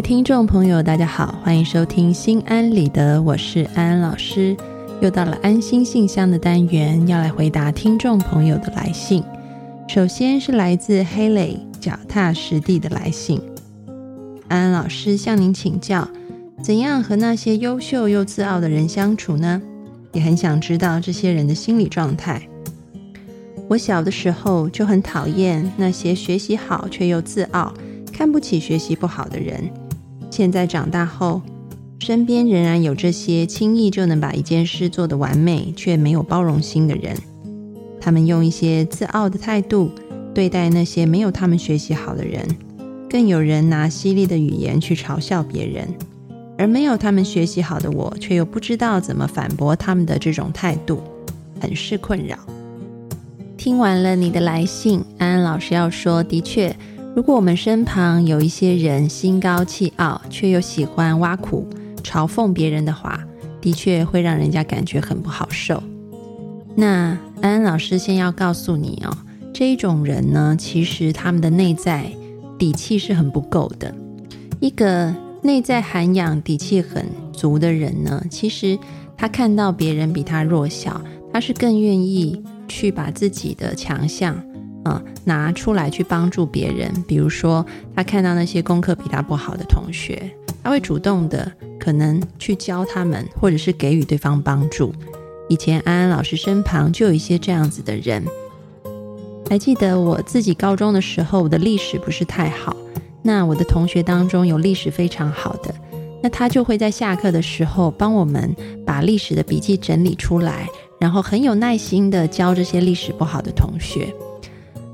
听众朋友，大家好，欢迎收听心安理得，我是安安老师。又到了安心信箱的单元，要来回答听众朋友的来信。首先是来自黑磊脚踏实地的来信，安安老师向您请教，怎样和那些优秀又自傲的人相处呢？也很想知道这些人的心理状态。我小的时候就很讨厌那些学习好却又自傲。看不起学习不好的人，现在长大后，身边仍然有这些轻易就能把一件事做得完美却没有包容心的人。他们用一些自傲的态度对待那些没有他们学习好的人，更有人拿犀利的语言去嘲笑别人，而没有他们学习好的我，却又不知道怎么反驳他们的这种态度，很是困扰。听完了你的来信，安安老师要说，的确。如果我们身旁有一些人心高气傲，却又喜欢挖苦、嘲讽别人的话，的确会让人家感觉很不好受。那安安老师先要告诉你哦，这一种人呢，其实他们的内在底气是很不够的。一个内在涵养底气很足的人呢，其实他看到别人比他弱小，他是更愿意去把自己的强项。嗯，拿出来去帮助别人，比如说他看到那些功课比他不好的同学，他会主动的可能去教他们，或者是给予对方帮助。以前安安老师身旁就有一些这样子的人。还记得我自己高中的时候，我的历史不是太好，那我的同学当中有历史非常好的，那他就会在下课的时候帮我们把历史的笔记整理出来，然后很有耐心的教这些历史不好的同学。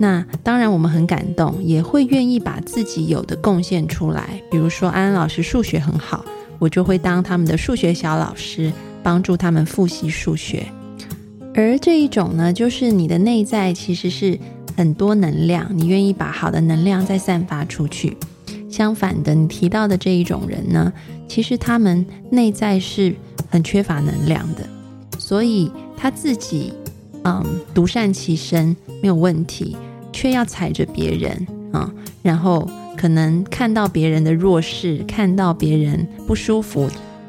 那当然，我们很感动，也会愿意把自己有的贡献出来。比如说，安安老师数学很好，我就会当他们的数学小老师，帮助他们复习数学。而这一种呢，就是你的内在其实是很多能量，你愿意把好的能量再散发出去。相反的，你提到的这一种人呢，其实他们内在是很缺乏能量的，所以他自己嗯独善其身没有问题。却要踩着别人啊，然后可能看到别人的弱势，看到别人不舒服，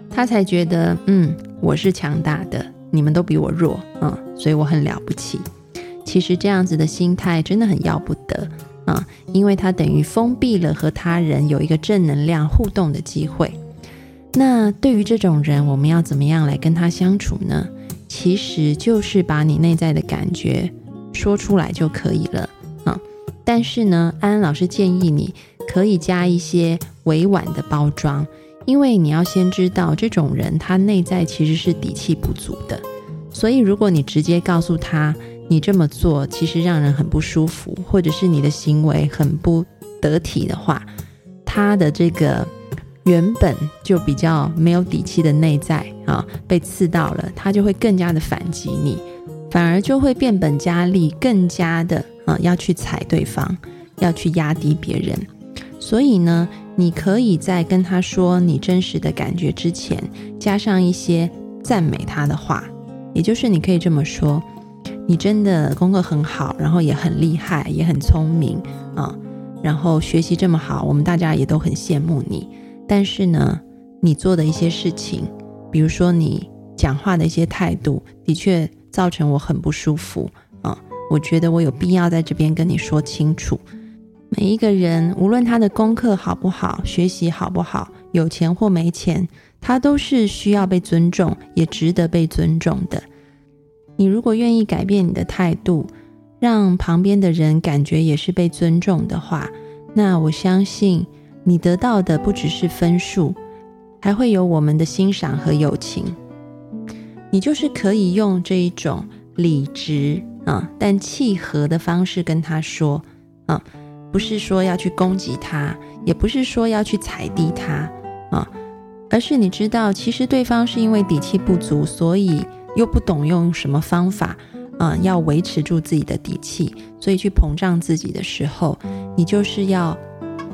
他才觉得嗯，我是强大的，你们都比我弱啊，所以我很了不起。其实这样子的心态真的很要不得啊，因为他等于封闭了和他人有一个正能量互动的机会。那对于这种人，我们要怎么样来跟他相处呢？其实就是把你内在的感觉说出来就可以了。啊但是呢，安安老师建议你可以加一些委婉的包装，因为你要先知道这种人他内在其实是底气不足的。所以如果你直接告诉他你这么做其实让人很不舒服，或者是你的行为很不得体的话，他的这个原本就比较没有底气的内在啊被刺到了，他就会更加的反击你，反而就会变本加厉，更加的。啊，要去踩对方，要去压低别人，所以呢，你可以在跟他说你真实的感觉之前，加上一些赞美他的话，也就是你可以这么说：你真的功课很好，然后也很厉害，也很聪明啊，然后学习这么好，我们大家也都很羡慕你。但是呢，你做的一些事情，比如说你讲话的一些态度，的确造成我很不舒服。我觉得我有必要在这边跟你说清楚，每一个人无论他的功课好不好，学习好不好，有钱或没钱，他都是需要被尊重，也值得被尊重的。你如果愿意改变你的态度，让旁边的人感觉也是被尊重的话，那我相信你得到的不只是分数，还会有我们的欣赏和友情。你就是可以用这一种理直。啊，但契合的方式跟他说，啊，不是说要去攻击他，也不是说要去踩低他，啊，而是你知道，其实对方是因为底气不足，所以又不懂用什么方法，啊，要维持住自己的底气，所以去膨胀自己的时候，你就是要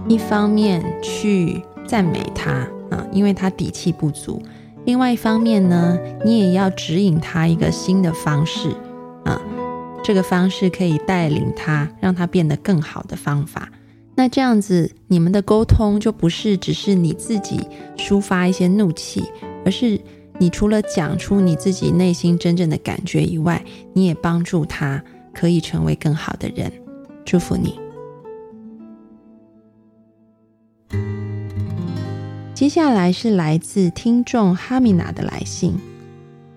一方面去赞美他，啊，因为他底气不足，另外一方面呢，你也要指引他一个新的方式，这个方式可以带领他，让他变得更好的方法。那这样子，你们的沟通就不是只是你自己抒发一些怒气，而是你除了讲出你自己内心真正的感觉以外，你也帮助他可以成为更好的人。祝福你。接下来是来自听众哈米娜的来信。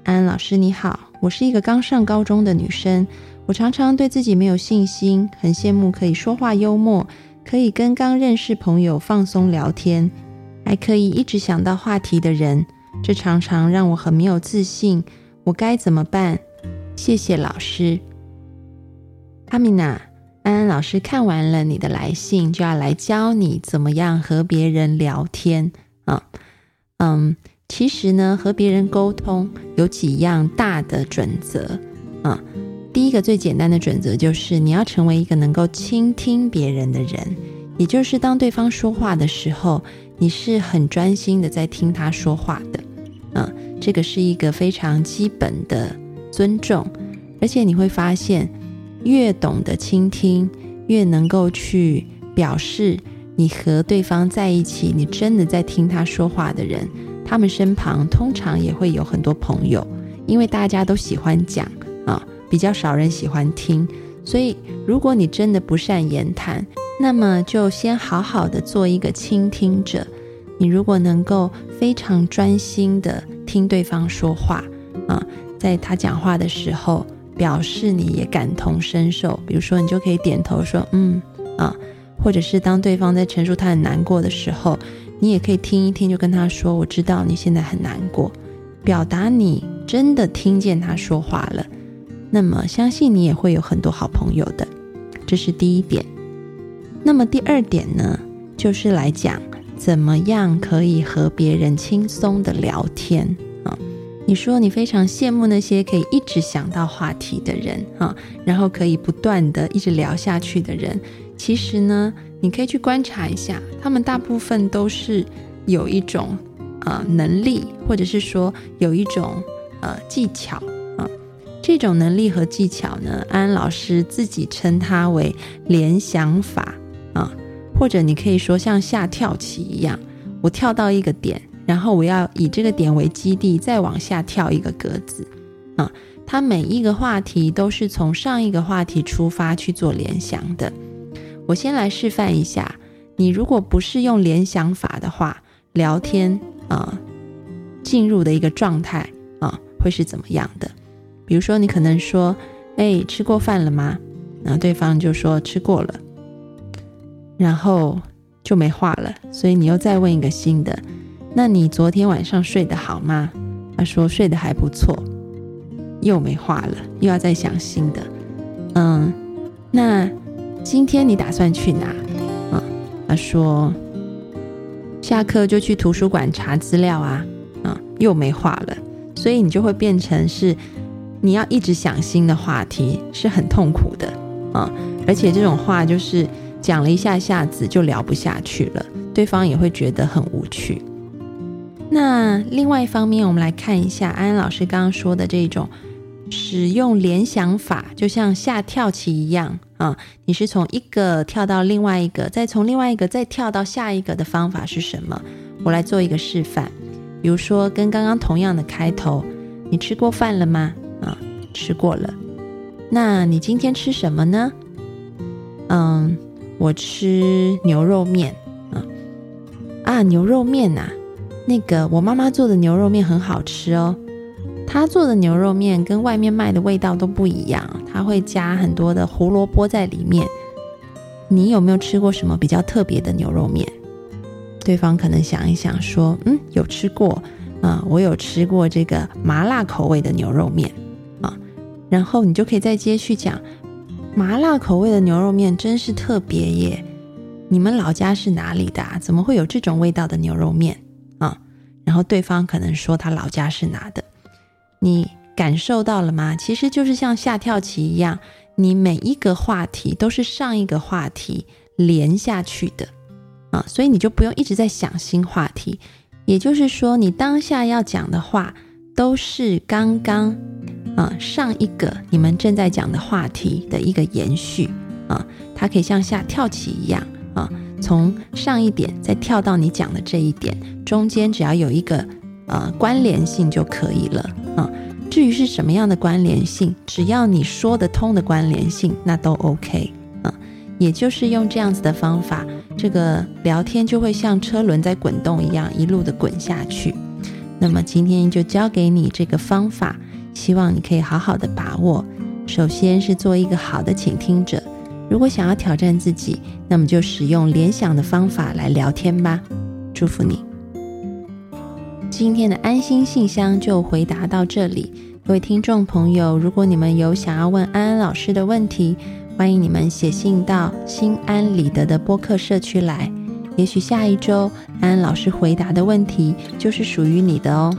安安老师你好，我是一个刚上高中的女生，我常常对自己没有信心，很羡慕可以说话幽默。可以跟刚认识朋友放松聊天，还可以一直想到话题的人，这常常让我很没有自信。我该怎么办？谢谢老师。阿米娜，安安老师看完了你的来信，就要来教你怎么样和别人聊天啊。嗯，其实呢，和别人沟通有几样大的准则啊。第一个最简单的准则就是，你要成为一个能够倾听别人的人，也就是当对方说话的时候，你是很专心的在听他说话的。嗯，这个是一个非常基本的尊重，而且你会发现，越懂得倾听，越能够去表示你和对方在一起，你真的在听他说话的人，他们身旁通常也会有很多朋友，因为大家都喜欢讲。比较少人喜欢听，所以如果你真的不善言谈，那么就先好好的做一个倾听者。你如果能够非常专心的听对方说话啊，在他讲话的时候，表示你也感同身受。比如说，你就可以点头说“嗯啊”，或者是当对方在陈述他很难过的时候，你也可以听一听，就跟他说：“我知道你现在很难过”，表达你真的听见他说话了。那么，相信你也会有很多好朋友的，这是第一点。那么第二点呢，就是来讲怎么样可以和别人轻松的聊天啊？你说你非常羡慕那些可以一直想到话题的人啊，然后可以不断的一直聊下去的人。其实呢，你可以去观察一下，他们大部分都是有一种呃能力，或者是说有一种呃技巧。这种能力和技巧呢，安安老师自己称它为联想法啊，或者你可以说像下跳棋一样，我跳到一个点，然后我要以这个点为基地，再往下跳一个格子啊。它每一个话题都是从上一个话题出发去做联想的。我先来示范一下，你如果不是用联想法的话，聊天啊，进入的一个状态啊，会是怎么样的？比如说，你可能说：“哎，吃过饭了吗？”然后对方就说：“吃过了。”然后就没话了。所以你又再问一个新的：“那你昨天晚上睡得好吗？”他说：“睡得还不错。”又没话了，又要再想新的。嗯，那今天你打算去哪？啊，他说：“下课就去图书馆查资料啊。”啊，又没话了。所以你就会变成是。你要一直想新的话题是很痛苦的啊，而且这种话就是讲了一下下子就聊不下去了，对方也会觉得很无趣。那另外一方面，我们来看一下安安老师刚刚说的这种使用联想法，就像下跳棋一样啊，你是从一个跳到另外一个，再从另外一个再跳到下一个的方法是什么？我来做一个示范，比如说跟刚刚同样的开头，你吃过饭了吗？吃过了，那你今天吃什么呢？嗯，我吃牛肉面。啊啊，牛肉面呐，那个我妈妈做的牛肉面很好吃哦。她做的牛肉面跟外面卖的味道都不一样，她会加很多的胡萝卜在里面。你有没有吃过什么比较特别的牛肉面？对方可能想一想说，嗯，有吃过。啊，我有吃过这个麻辣口味的牛肉面。然后你就可以再接续讲，麻辣口味的牛肉面真是特别耶！你们老家是哪里的？怎么会有这种味道的牛肉面啊？然后对方可能说他老家是哪的，你感受到了吗？其实就是像下跳棋一样，你每一个话题都是上一个话题连下去的啊，所以你就不用一直在想新话题。也就是说，你当下要讲的话都是刚刚。啊，上一个你们正在讲的话题的一个延续啊，它可以像下跳棋一样啊，从上一点再跳到你讲的这一点，中间只要有一个呃关联性就可以了啊。至于是什么样的关联性，只要你说得通的关联性，那都 OK 啊。也就是用这样子的方法，这个聊天就会像车轮在滚动一样，一路的滚下去。那么今天就教给你这个方法，希望你可以好好的把握。首先是做一个好的倾听者。如果想要挑战自己，那么就使用联想的方法来聊天吧。祝福你。今天的安心信箱就回答到这里。各位听众朋友，如果你们有想要问安安老师的问题，欢迎你们写信到心安理得的播客社区来。也许下一周安安老师回答的问题就是属于你的哦。